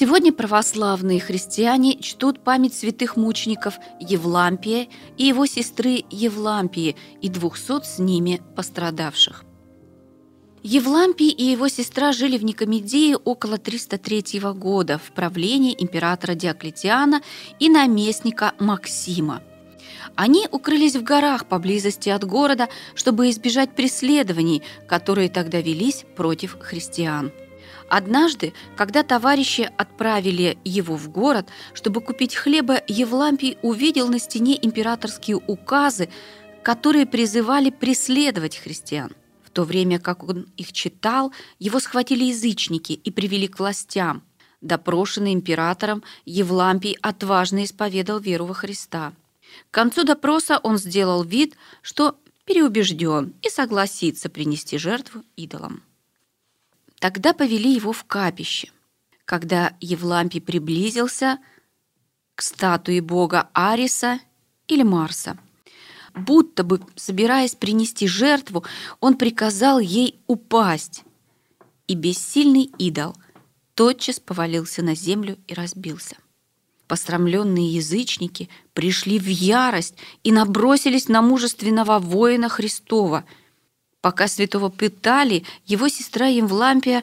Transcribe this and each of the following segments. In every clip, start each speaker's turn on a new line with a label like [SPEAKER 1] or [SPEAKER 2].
[SPEAKER 1] Сегодня православные христиане чтут память святых мучеников Евлампия и его сестры Евлампии и двухсот с ними пострадавших. Евлампий и его сестра жили в Никомедии около 303 года в правлении императора Диоклетиана и наместника Максима. Они укрылись в горах поблизости от города, чтобы избежать преследований, которые тогда велись против христиан. Однажды, когда товарищи отправили его в город, чтобы купить хлеба, Евлампий увидел на стене императорские указы, которые призывали преследовать христиан. В то время как он их читал, его схватили язычники и привели к властям. Допрошенный императором, Евлампий отважно исповедал веру во Христа. К концу допроса он сделал вид, что переубежден и согласится принести жертву идолам. Тогда повели его в капище. Когда Евлампий приблизился к статуе бога Ариса или Марса, будто бы собираясь принести жертву, он приказал ей упасть. И бессильный идол тотчас повалился на землю и разбился. Посрамленные язычники пришли в ярость и набросились на мужественного воина Христова – Пока святого пытали, его сестра Евлампия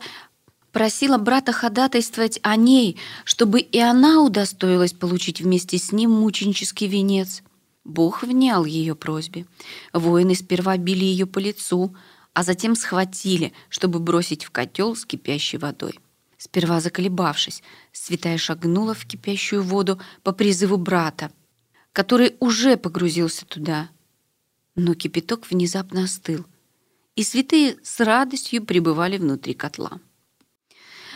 [SPEAKER 1] просила брата ходатайствовать о ней, чтобы и она удостоилась получить вместе с ним мученический венец. Бог внял ее просьбе. Воины сперва били ее по лицу, а затем схватили, чтобы бросить в котел с кипящей водой. Сперва заколебавшись, святая шагнула в кипящую воду по призыву брата, который уже погрузился туда. Но кипяток внезапно остыл — и святые с радостью пребывали внутри котла.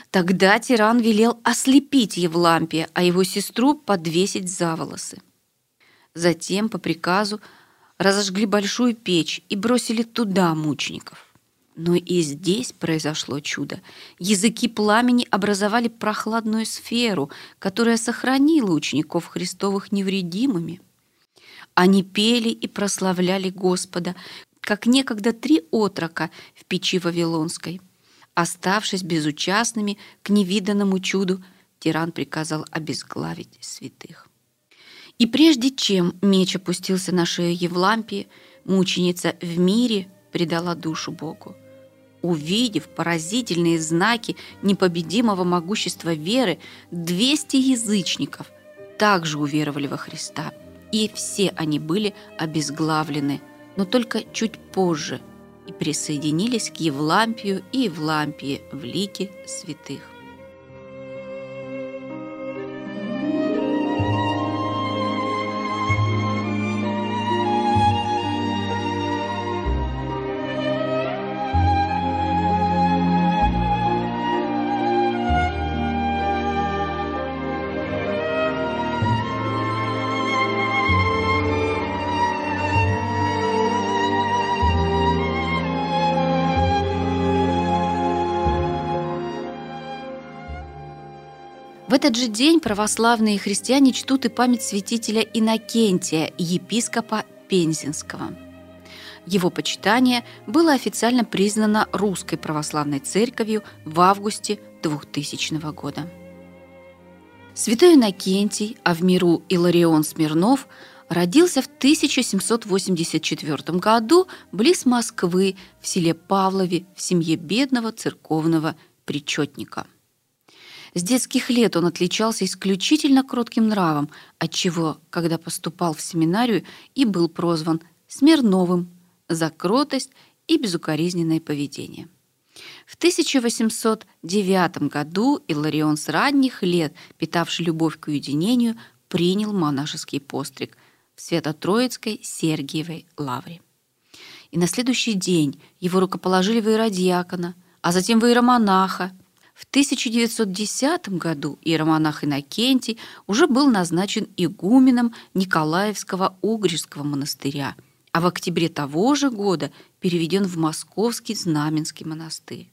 [SPEAKER 1] Тогда тиран велел ослепить Евлампия, а его сестру подвесить за волосы. Затем, по приказу, разожгли большую печь и бросили туда мучеников. Но и здесь произошло чудо. Языки пламени образовали прохладную сферу, которая сохранила учеников Христовых невредимыми. Они пели и прославляли Господа, как некогда три отрока в печи Вавилонской. Оставшись безучастными к невиданному чуду, тиран приказал обезглавить святых. И прежде чем меч опустился на шею Евлампии, мученица в мире предала душу Богу. Увидев поразительные знаки непобедимого могущества веры, 200 язычников также уверовали во Христа, и все они были обезглавлены – но только чуть позже и присоединились к Евлампию и Евлампии в лике святых. В этот же день православные христиане чтут и память святителя Иннокентия, епископа Пензенского. Его почитание было официально признано Русской Православной Церковью в августе 2000 года. Святой Иннокентий, а в миру Иларион Смирнов, родился в 1784 году близ Москвы в селе Павлове в семье бедного церковного причетника – с детских лет он отличался исключительно кротким нравом, отчего, когда поступал в семинарию, и был прозван Смирновым за кротость и безукоризненное поведение. В 1809 году Иларион с ранних лет, питавший любовь к уединению, принял монашеский постриг в Свято-Троицкой Сергиевой лавре. И на следующий день его рукоположили в иеродиакона, а затем в иеромонаха, в 1910 году иеромонах Иннокентий уже был назначен игуменом Николаевского Угрижского монастыря, а в октябре того же года переведен в Московский Знаменский монастырь.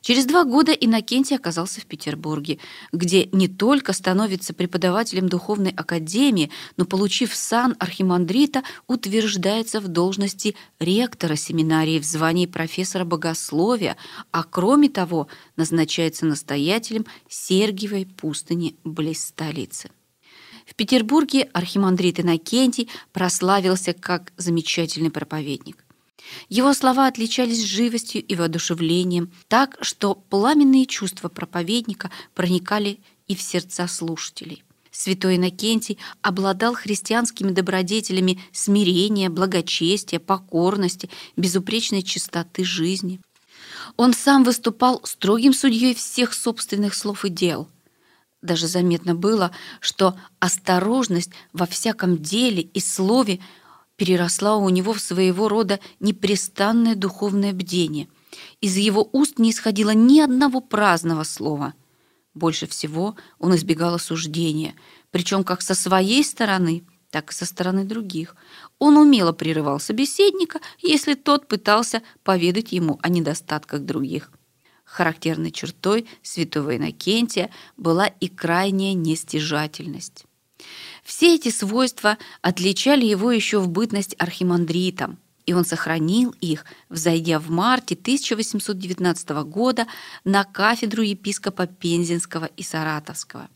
[SPEAKER 1] Через два года Иннокентий оказался в Петербурге, где не только становится преподавателем духовной академии, но, получив сан архимандрита, утверждается в должности ректора семинарии в звании профессора богословия, а кроме того назначается настоятелем Сергиевой пустыни близ столицы. В Петербурге архимандрит Иннокентий прославился как замечательный проповедник. Его слова отличались живостью и воодушевлением, так что пламенные чувства проповедника проникали и в сердца слушателей. Святой Иннокентий обладал христианскими добродетелями смирения, благочестия, покорности, безупречной чистоты жизни. Он сам выступал строгим судьей всех собственных слов и дел. Даже заметно было, что осторожность во всяком деле и слове – переросла у него в своего рода непрестанное духовное бдение. Из его уст не исходило ни одного праздного слова. Больше всего он избегал осуждения, причем как со своей стороны, так и со стороны других. Он умело прерывал собеседника, если тот пытался поведать ему о недостатках других. Характерной чертой святого Иннокентия была и крайняя нестяжательность. Все эти свойства отличали его еще в бытность архимандритом, и он сохранил их, взойдя в марте 1819 года на кафедру епископа Пензенского и Саратовского.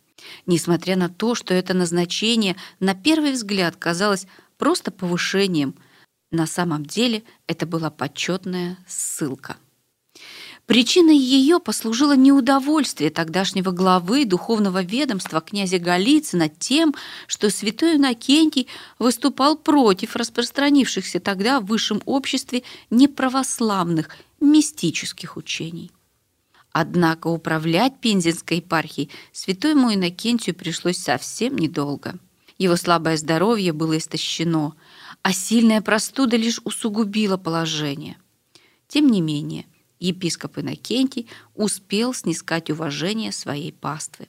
[SPEAKER 1] Несмотря на то, что это назначение на первый взгляд казалось просто повышением, на самом деле это была почетная ссылка. Причиной ее послужило неудовольствие тогдашнего главы духовного ведомства князя Голицына тем, что святой Иннокентий выступал против распространившихся тогда в высшем обществе неправославных мистических учений. Однако управлять Пензенской епархией святому Иннокентию пришлось совсем недолго. Его слабое здоровье было истощено, а сильная простуда лишь усугубила положение. Тем не менее, епископ Иннокентий успел снискать уважение своей паствы.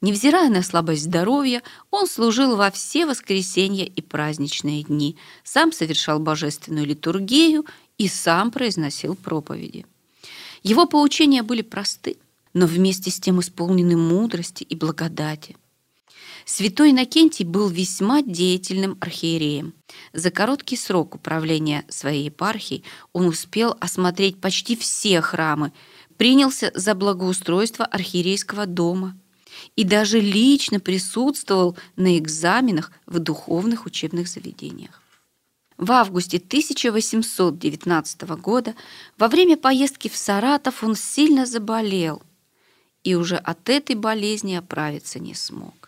[SPEAKER 1] Невзирая на слабость здоровья, он служил во все воскресенья и праздничные дни, сам совершал божественную литургию и сам произносил проповеди. Его поучения были просты, но вместе с тем исполнены мудрости и благодати. Святой Иннокентий был весьма деятельным архиереем. За короткий срок управления своей епархией он успел осмотреть почти все храмы, принялся за благоустройство архиерейского дома и даже лично присутствовал на экзаменах в духовных учебных заведениях. В августе 1819 года во время поездки в Саратов он сильно заболел и уже от этой болезни оправиться не смог.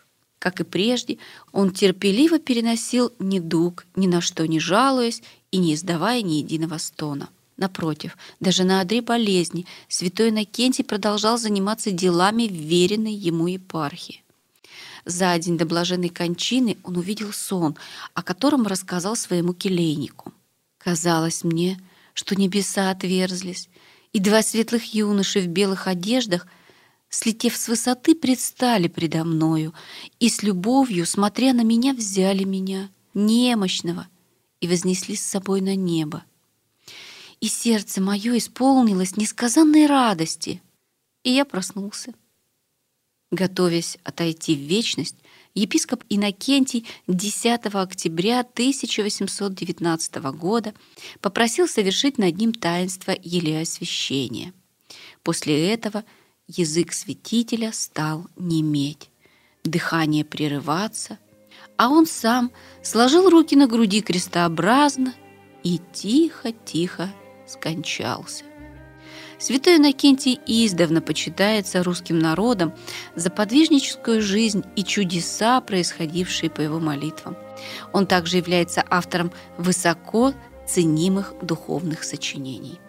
[SPEAKER 1] Как и прежде, он терпеливо переносил недуг, ни на что не жалуясь и не издавая ни единого стона. Напротив, даже на одре болезни святой Иннокентий продолжал заниматься делами веренной ему епархии. За день до блаженной кончины он увидел сон, о котором рассказал своему келейнику. «Казалось мне, что небеса отверзлись, и два светлых юноши в белых одеждах — слетев с высоты, предстали предо мною и с любовью, смотря на меня, взяли меня, немощного, и вознесли с собой на небо. И сердце мое исполнилось несказанной радости, и я проснулся. Готовясь отойти в вечность, епископ Иннокентий 10 октября 1819 года попросил совершить над ним таинство елеосвящения. После этого – язык святителя стал неметь, дыхание прерываться, а он сам сложил руки на груди крестообразно и тихо-тихо скончался. Святой Иннокентий издавна почитается русским народом за подвижническую жизнь и чудеса, происходившие по его молитвам. Он также является автором высоко ценимых духовных сочинений.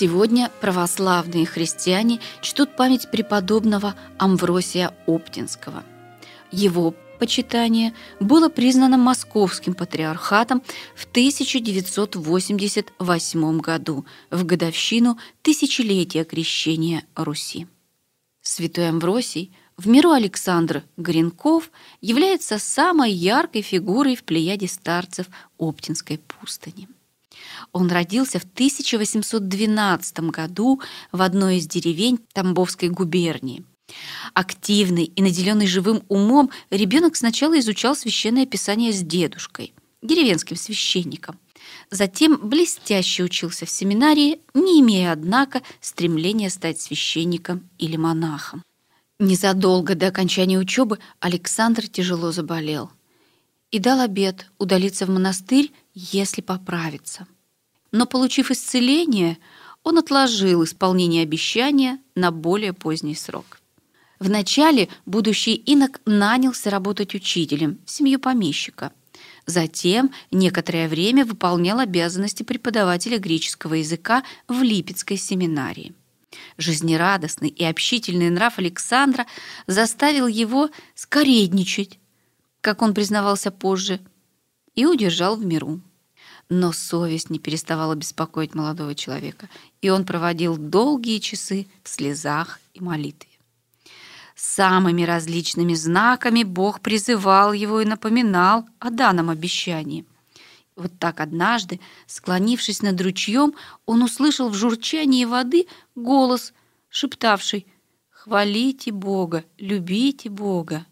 [SPEAKER 1] Сегодня православные христиане чтут память преподобного Амвросия Оптинского. Его почитание было признано Московским патриархатом в 1988 году, в годовщину тысячелетия крещения Руси. Святой Амвросий в миру Александр Гринков является самой яркой фигурой в плеяде старцев Оптинской пустыни. Он родился в 1812 году в одной из деревень Тамбовской губернии. Активный и наделенный живым умом, ребенок сначала изучал священное писание с дедушкой, деревенским священником. Затем блестяще учился в семинарии, не имея, однако, стремления стать священником или монахом. Незадолго до окончания учебы Александр тяжело заболел и дал обет удалиться в монастырь, если поправится – но, получив исцеление, он отложил исполнение обещания на более поздний срок. Вначале будущий инок нанялся работать учителем в семью помещика. Затем некоторое время выполнял обязанности преподавателя греческого языка в Липецкой семинарии. Жизнерадостный и общительный нрав Александра заставил его скоредничать, как он признавался позже, и удержал в миру. Но совесть не переставала беспокоить молодого человека, и он проводил долгие часы в слезах и молитве. Самыми различными знаками Бог призывал его и напоминал о данном обещании. Вот так однажды, склонившись над ручьем, он услышал в журчании воды голос, шептавший «Хвалите Бога, любите Бога».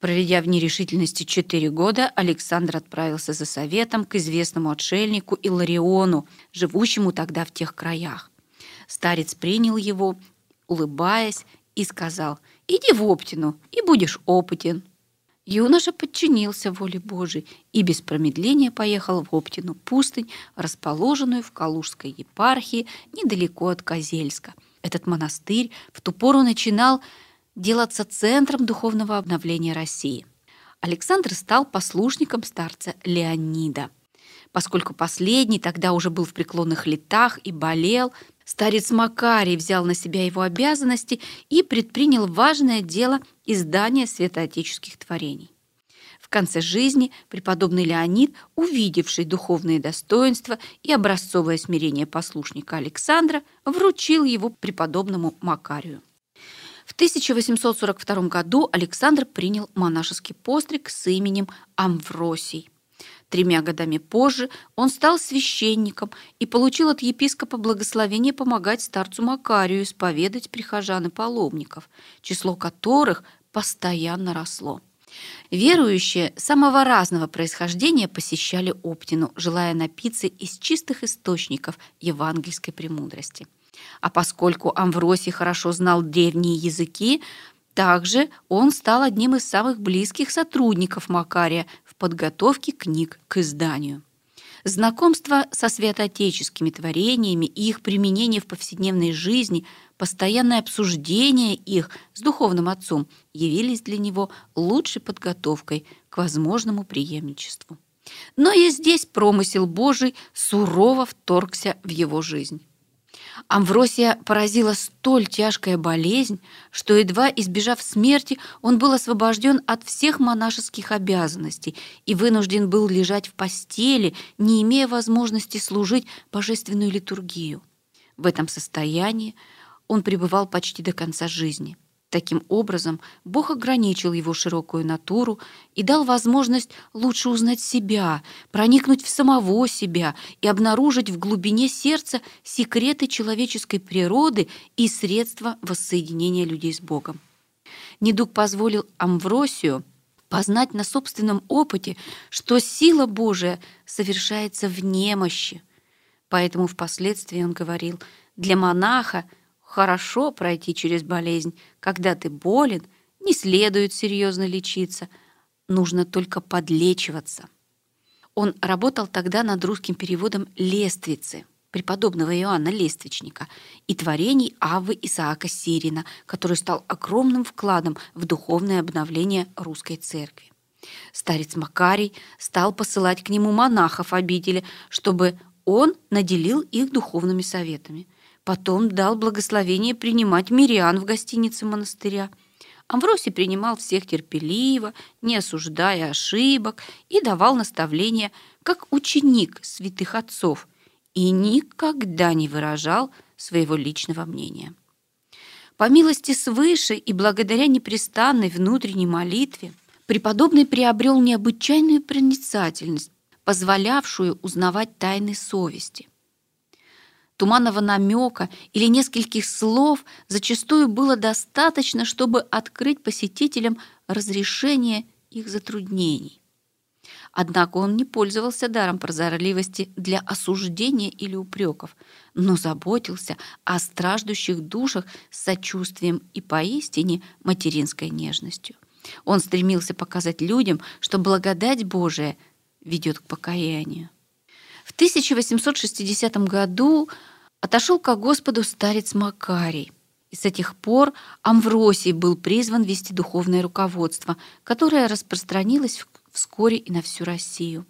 [SPEAKER 1] Проведя в нерешительности четыре года, Александр отправился за советом к известному отшельнику Илариону, живущему тогда в тех краях. Старец принял его, улыбаясь, и сказал «Иди в Оптину, и будешь опытен». Юноша подчинился воле Божией и без промедления поехал в Оптину пустынь, расположенную в Калужской епархии недалеко от Козельска. Этот монастырь в ту пору начинал делаться центром духовного обновления России. Александр стал послушником старца Леонида. Поскольку последний тогда уже был в преклонных летах и болел, старец Макарий взял на себя его обязанности и предпринял важное дело издания святоотеческих творений. В конце жизни преподобный Леонид, увидевший духовные достоинства и образцовое смирение послушника Александра, вручил его преподобному Макарию. В 1842 году Александр принял монашеский постриг с именем Амвросий. Тремя годами позже он стал священником и получил от епископа благословение помогать старцу Макарию исповедать прихожан и паломников, число которых постоянно росло. Верующие самого разного происхождения посещали Оптину, желая напиться из чистых источников евангельской премудрости – а поскольку Амвросий хорошо знал древние языки, также он стал одним из самых близких сотрудников Макария в подготовке книг к изданию. Знакомство со святоотеческими творениями и их применение в повседневной жизни, постоянное обсуждение их с духовным отцом явились для него лучшей подготовкой к возможному преемничеству. Но и здесь промысел Божий сурово вторгся в его жизнь. Амвросия поразила столь тяжкая болезнь, что, едва избежав смерти, он был освобожден от всех монашеских обязанностей и вынужден был лежать в постели, не имея возможности служить божественную литургию. В этом состоянии он пребывал почти до конца жизни – Таким образом, Бог ограничил его широкую натуру и дал возможность лучше узнать себя, проникнуть в самого себя и обнаружить в глубине сердца секреты человеческой природы и средства воссоединения людей с Богом. Недуг позволил Амвросию познать на собственном опыте, что сила Божия совершается в немощи. Поэтому впоследствии он говорил, для монаха – Хорошо пройти через болезнь. Когда ты болен, не следует серьезно лечиться. Нужно только подлечиваться. Он работал тогда над русским переводом «Лествицы» преподобного Иоанна Лествичника и творений Аввы Исаака Сирина, который стал огромным вкладом в духовное обновление русской церкви. Старец Макарий стал посылать к нему монахов обители, чтобы он наделил их духовными советами. Потом дал благословение принимать мирян в гостинице монастыря. Амвросий принимал всех терпеливо, не осуждая ошибок, и давал наставления, как ученик святых отцов, и никогда не выражал своего личного мнения. По милости свыше и благодаря непрестанной внутренней молитве преподобный приобрел необычайную проницательность, позволявшую узнавать тайны совести. Туманного намека или нескольких слов зачастую было достаточно, чтобы открыть посетителям разрешение их затруднений. Однако он не пользовался даром прозорливости для осуждения или упреков, но заботился о страждущих душах с сочувствием и поистине материнской нежностью. Он стремился показать людям, что благодать Божия ведет к покаянию. В 1860 году отошел к Господу старец Макарий. И с этих пор Амвросий был призван вести духовное руководство, которое распространилось вскоре и на всю Россию.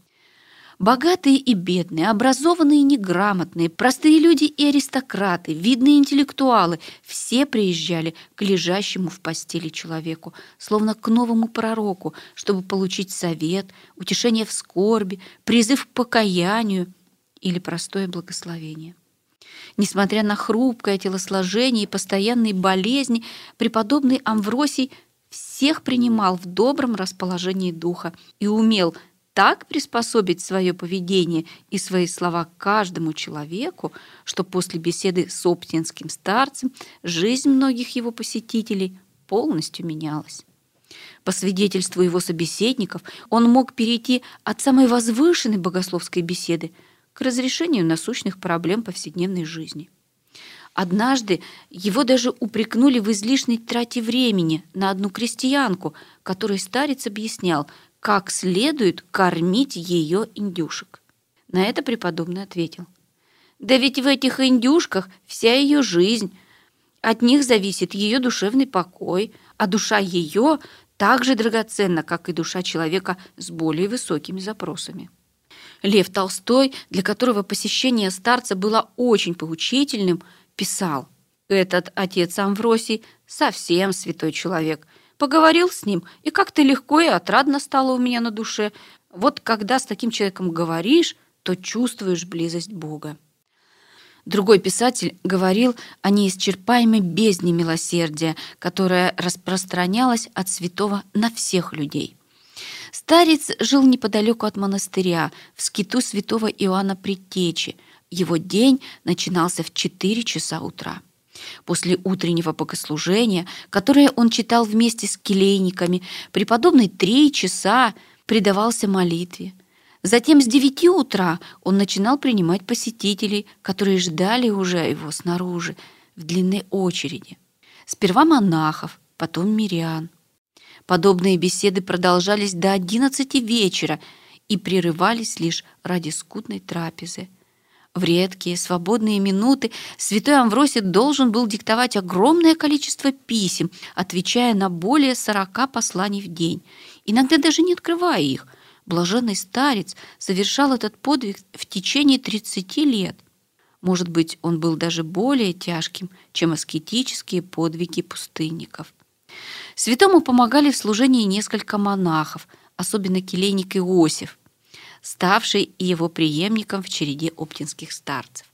[SPEAKER 1] Богатые и бедные, образованные и неграмотные, простые люди и аристократы, видные интеллектуалы – все приезжали к лежащему в постели человеку, словно к новому пророку, чтобы получить совет, утешение в скорби, призыв к покаянию или простое благословение. Несмотря на хрупкое телосложение и постоянные болезни, преподобный Амвросий всех принимал в добром расположении духа и умел – так приспособить свое поведение и свои слова каждому человеку, что после беседы с оптинским старцем жизнь многих его посетителей полностью менялась. По свидетельству его собеседников, он мог перейти от самой возвышенной богословской беседы к разрешению насущных проблем повседневной жизни. Однажды его даже упрекнули в излишней трате времени на одну крестьянку, которой старец объяснял, как следует кормить ее индюшек. На это преподобный ответил. Да ведь в этих индюшках вся ее жизнь. От них зависит ее душевный покой, а душа ее так же драгоценна, как и душа человека с более высокими запросами. Лев Толстой, для которого посещение старца было очень поучительным, писал «Этот отец Амвросий совсем святой человек – Поговорил с ним, и как-то легко и отрадно стало у меня на душе. Вот когда с таким человеком говоришь, то чувствуешь близость Бога. Другой писатель говорил о неисчерпаемой бездне милосердия, которая распространялась от святого на всех людей. Старец жил неподалеку от монастыря, в скиту святого Иоанна Предтечи. Его день начинался в 4 часа утра. После утреннего богослужения, которое он читал вместе с келейниками, преподобный три часа предавался молитве. Затем с девяти утра он начинал принимать посетителей, которые ждали уже его снаружи, в длинной очереди. Сперва монахов, потом мирян. Подобные беседы продолжались до одиннадцати вечера и прерывались лишь ради скудной трапезы – в редкие свободные минуты святой Амвросий должен был диктовать огромное количество писем, отвечая на более сорока посланий в день, иногда даже не открывая их. Блаженный старец совершал этот подвиг в течение 30 лет. Может быть, он был даже более тяжким, чем аскетические подвиги пустынников. Святому помогали в служении несколько монахов, особенно келейник Иосиф ставший его преемником в череде оптинских старцев.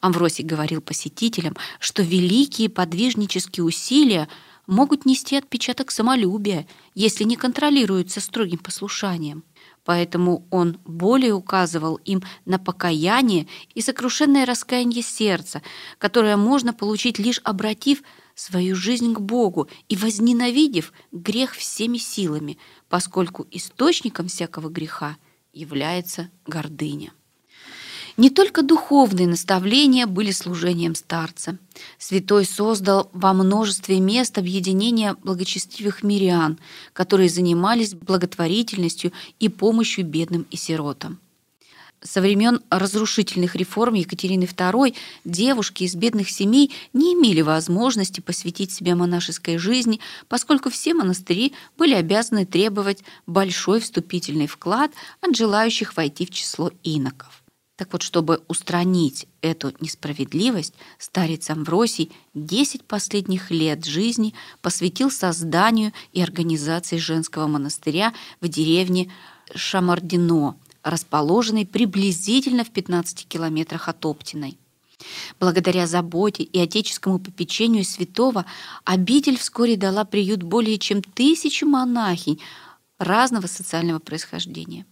[SPEAKER 1] Амвросий говорил посетителям, что великие подвижнические усилия могут нести отпечаток самолюбия, если не контролируются строгим послушанием. Поэтому он более указывал им на покаяние и сокрушенное раскаяние сердца, которое можно получить лишь обратив свою жизнь к Богу и возненавидев грех всеми силами, поскольку источником всякого греха – является гордыня. Не только духовные наставления были служением старца. Святой создал во множестве мест объединения благочестивых мирян, которые занимались благотворительностью и помощью бедным и сиротам. Со времен разрушительных реформ Екатерины II девушки из бедных семей не имели возможности посвятить себя монашеской жизни, поскольку все монастыри были обязаны требовать большой вступительный вклад от желающих войти в число иноков. Так вот, чтобы устранить эту несправедливость, старец Амвросий 10 последних лет жизни посвятил созданию и организации женского монастыря в деревне Шамардино, расположенной приблизительно в 15 километрах от Оптиной. Благодаря заботе и отеческому попечению святого обитель вскоре дала приют более чем тысячи монахинь разного социального происхождения.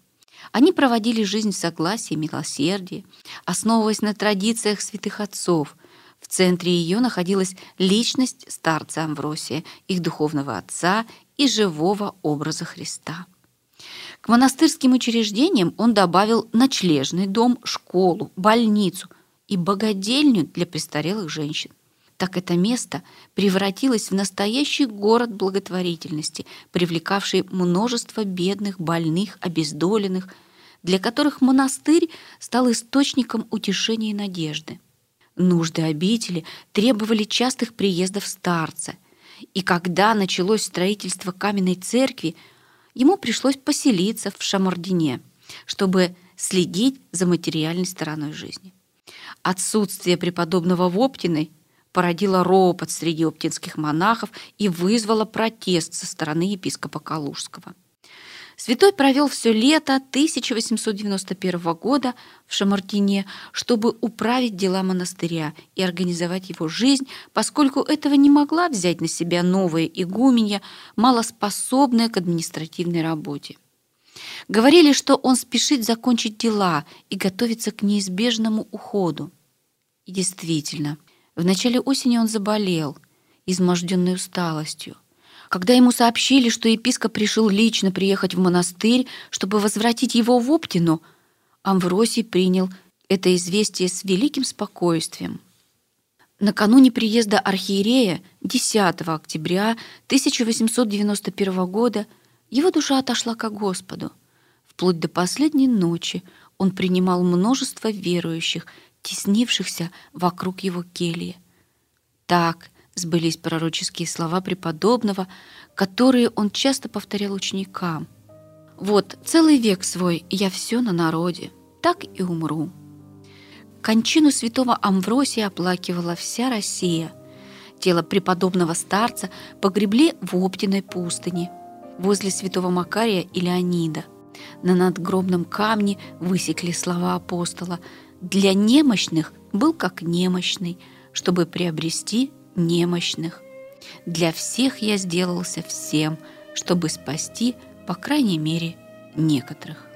[SPEAKER 1] Они проводили жизнь в согласии и милосердии, основываясь на традициях святых отцов. В центре ее находилась личность старца Амвросия, их духовного отца и живого образа Христа. К монастырским учреждениям он добавил ночлежный дом, школу, больницу и богадельню для престарелых женщин. Так это место превратилось в настоящий город благотворительности, привлекавший множество бедных, больных, обездоленных, для которых монастырь стал источником утешения и надежды. Нужды обители требовали частых приездов старца, и когда началось строительство каменной церкви, ему пришлось поселиться в Шамардине, чтобы следить за материальной стороной жизни. Отсутствие преподобного в Оптиной породила ропот среди оптинских монахов и вызвала протест со стороны епископа Калужского. Святой провел все лето 1891 года в Шамартине, чтобы управить дела монастыря и организовать его жизнь, поскольку этого не могла взять на себя новая игуменья, малоспособная к административной работе. Говорили, что он спешит закончить дела и готовится к неизбежному уходу. И действительно – в начале осени он заболел, изможденный усталостью. Когда ему сообщили, что епископ решил лично приехать в монастырь, чтобы возвратить его в Оптину, Амвросий принял это известие с великим спокойствием. Накануне приезда архиерея 10 октября 1891 года его душа отошла к Господу. Вплоть до последней ночи он принимал множество верующих теснившихся вокруг его кельи. Так сбылись пророческие слова преподобного, которые он часто повторял ученикам. «Вот целый век свой я все на народе, так и умру». Кончину святого Амвросия оплакивала вся Россия. Тело преподобного старца погребли в Оптиной пустыне, возле святого Макария и Леонида. На надгробном камне высекли слова апостола – для немощных был как немощный, чтобы приобрести немощных. Для всех я сделался всем, чтобы спасти, по крайней мере, некоторых.